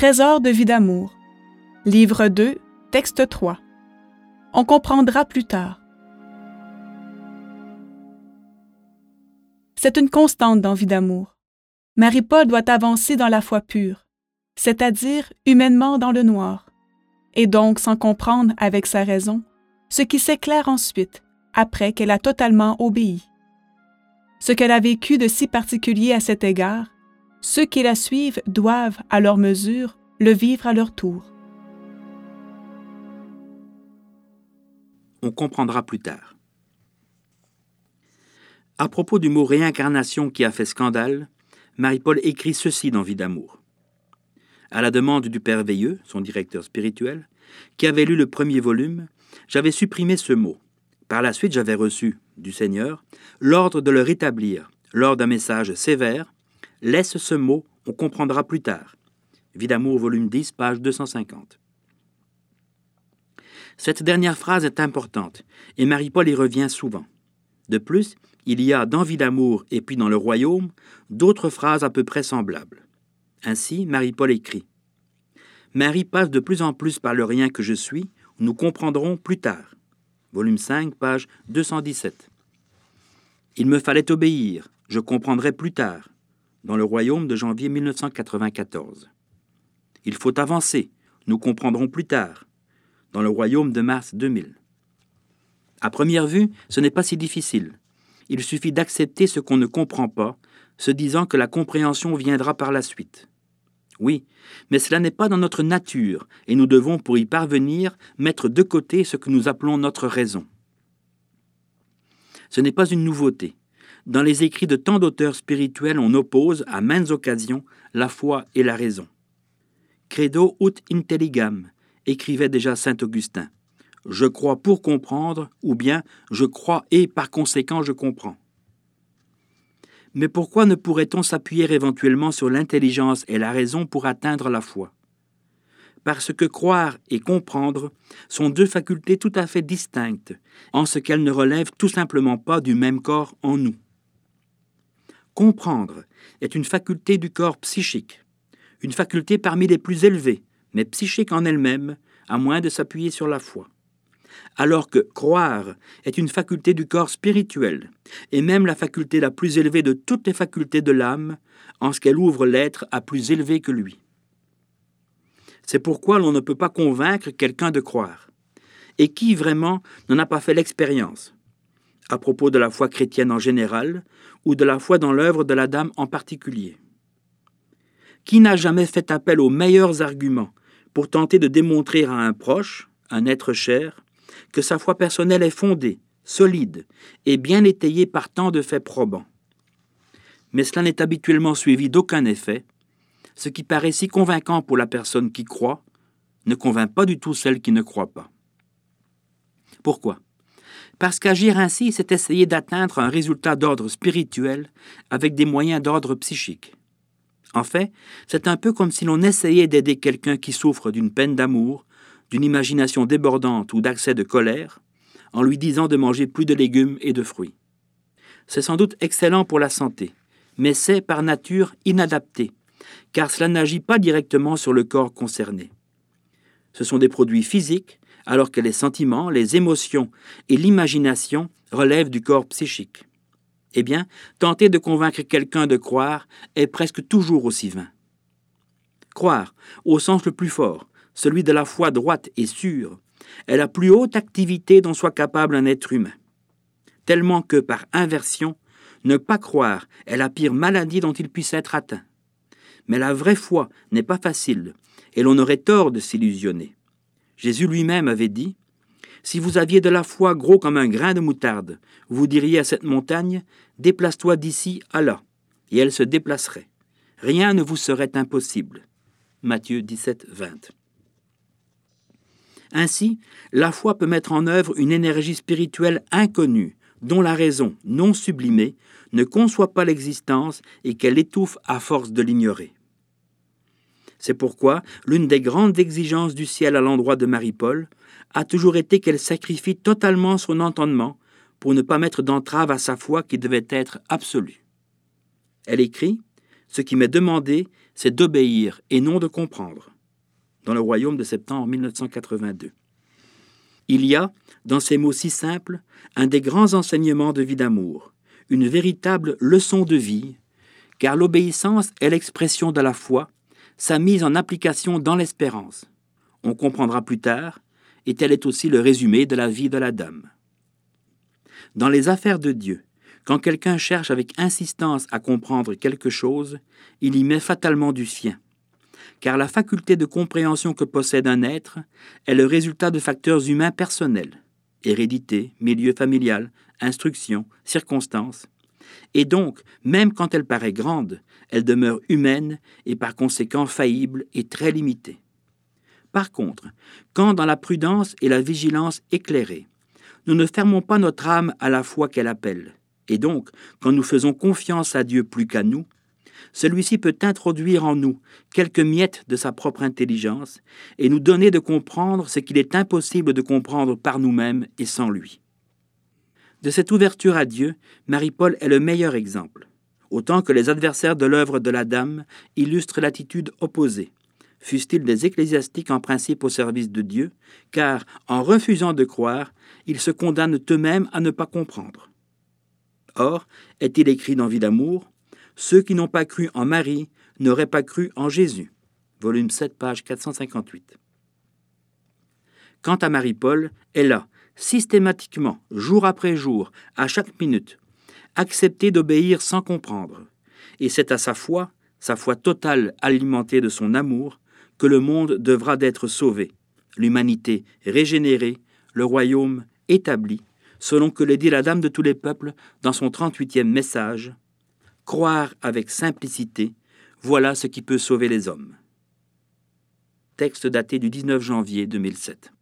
Trésor de vie d'amour. Livre 2, texte 3. On comprendra plus tard. C'est une constante dans vie d'amour. Marie-Paul doit avancer dans la foi pure, c'est-à-dire humainement dans le noir, et donc sans comprendre avec sa raison ce qui s'éclaire ensuite, après qu'elle a totalement obéi. Ce qu'elle a vécu de si particulier à cet égard, ceux qui la suivent doivent, à leur mesure, le vivre à leur tour. On comprendra plus tard. À propos du mot réincarnation qui a fait scandale, Marie-Paul écrit ceci dans Vie d'amour. À la demande du Père Veilleux, son directeur spirituel, qui avait lu le premier volume, j'avais supprimé ce mot. Par la suite, j'avais reçu du Seigneur l'ordre de le rétablir lors d'un message sévère. Laisse ce mot, on comprendra plus tard. Vie d'amour, volume 10, page 250. Cette dernière phrase est importante, et Marie-Paul y revient souvent. De plus, il y a dans Vie d'amour et puis dans le royaume d'autres phrases à peu près semblables. Ainsi, Marie-Paul écrit Marie passe de plus en plus par le rien que je suis, nous comprendrons plus tard. Volume 5, page 217. Il me fallait obéir, je comprendrai plus tard. Dans le royaume de janvier 1994. Il faut avancer, nous comprendrons plus tard. Dans le royaume de mars 2000. À première vue, ce n'est pas si difficile. Il suffit d'accepter ce qu'on ne comprend pas, se disant que la compréhension viendra par la suite. Oui, mais cela n'est pas dans notre nature, et nous devons, pour y parvenir, mettre de côté ce que nous appelons notre raison. Ce n'est pas une nouveauté. Dans les écrits de tant d'auteurs spirituels, on oppose, à maintes occasions, la foi et la raison. Credo ut intelligam, écrivait déjà saint Augustin je crois pour comprendre, ou bien je crois et par conséquent je comprends. Mais pourquoi ne pourrait-on s'appuyer éventuellement sur l'intelligence et la raison pour atteindre la foi? Parce que croire et comprendre sont deux facultés tout à fait distinctes, en ce qu'elles ne relèvent tout simplement pas du même corps en nous. Comprendre est une faculté du corps psychique, une faculté parmi les plus élevées, mais psychique en elle-même, à moins de s'appuyer sur la foi alors que croire est une faculté du corps spirituel, et même la faculté la plus élevée de toutes les facultés de l'âme, en ce qu'elle ouvre l'être à plus élevé que lui. C'est pourquoi l'on ne peut pas convaincre quelqu'un de croire. Et qui vraiment n'en a pas fait l'expérience? À propos de la foi chrétienne en général, ou de la foi dans l'œuvre de la dame en particulier. Qui n'a jamais fait appel aux meilleurs arguments pour tenter de démontrer à un proche, un être cher, que sa foi personnelle est fondée, solide et bien étayée par tant de faits probants? Mais cela n'est habituellement suivi d'aucun effet. Ce qui paraît si convaincant pour la personne qui croit ne convainc pas du tout celle qui ne croit pas. Pourquoi? Parce qu'agir ainsi, c'est essayer d'atteindre un résultat d'ordre spirituel avec des moyens d'ordre psychique. En fait, c'est un peu comme si l'on essayait d'aider quelqu'un qui souffre d'une peine d'amour d'une imagination débordante ou d'accès de colère, en lui disant de manger plus de légumes et de fruits. C'est sans doute excellent pour la santé, mais c'est par nature inadapté, car cela n'agit pas directement sur le corps concerné. Ce sont des produits physiques, alors que les sentiments, les émotions et l'imagination relèvent du corps psychique. Eh bien, tenter de convaincre quelqu'un de croire est presque toujours aussi vain. Croire, au sens le plus fort, celui de la foi droite et sûre, est la plus haute activité dont soit capable un être humain. Tellement que, par inversion, ne pas croire est la pire maladie dont il puisse être atteint. Mais la vraie foi n'est pas facile, et l'on aurait tort de s'illusionner. Jésus lui-même avait dit Si vous aviez de la foi gros comme un grain de moutarde, vous diriez à cette montagne Déplace-toi d'ici à là, et elle se déplacerait. Rien ne vous serait impossible. Matthieu 17, 20. Ainsi, la foi peut mettre en œuvre une énergie spirituelle inconnue, dont la raison, non sublimée, ne conçoit pas l'existence et qu'elle étouffe à force de l'ignorer. C'est pourquoi l'une des grandes exigences du ciel à l'endroit de Marie-Paul a toujours été qu'elle sacrifie totalement son entendement pour ne pas mettre d'entrave à sa foi qui devait être absolue. Elle écrit Ce qui m'est demandé, c'est d'obéir et non de comprendre. dans le royaume de septembre 1982. Il y a, dans ces mots si simples, un des grands enseignements de vie d'amour, une véritable leçon de vie, car l'obéissance est l'expression de la foi, sa mise en application dans l'espérance. On comprendra plus tard, et tel est aussi le résumé de la vie de la dame. Dans les affaires de Dieu, quand quelqu'un cherche avec insistance à comprendre quelque chose, il y met fatalement du sien. Car la faculté de compréhension que possède un être est le résultat de facteurs humains personnels hérédité, milieu familial, instruction, circonstances. Et donc, même quand elle paraît grande, elle demeure humaine et par conséquent faillible et très limitée. Par contre, quand dans la prudence et la vigilance éclairée, nous ne fermons pas notre âme à la foi qu'elle appelle, et donc quand nous faisons confiance à Dieu plus qu'à nous, celui-ci peut introduire en nous quelques miettes de sa propre intelligence et nous donner de comprendre ce qu'il est impossible de comprendre par nous-mêmes et sans lui. De cette ouverture à Dieu, Marie-Paul est le meilleur exemple, autant que les adversaires de l'œuvre de la Dame illustrent l'attitude opposée, fussent-ils des ecclésiastiques en principe au service de Dieu, car, en refusant de croire, ils se condamnent eux-mêmes à ne pas comprendre. Or, est-il écrit dans Vie d'amour, Ceux qui n'ont pas cru en Marie n'auraient pas cru en Jésus. Volume 7, page 458. Quant à Marie-Paul, elle a, systématiquement, jour après jour, à chaque minute, accepté d'obéir sans comprendre. Et c'est à sa foi, sa foi totale alimentée de son amour, que le monde devra d'être sauvé, l'humanité régénérée, le royaume établi, selon que le dit la Dame de tous les peuples dans son 38e message. Croire avec simplicité, voilà ce qui peut sauver les hommes. Texte daté du 19 janvier 2007.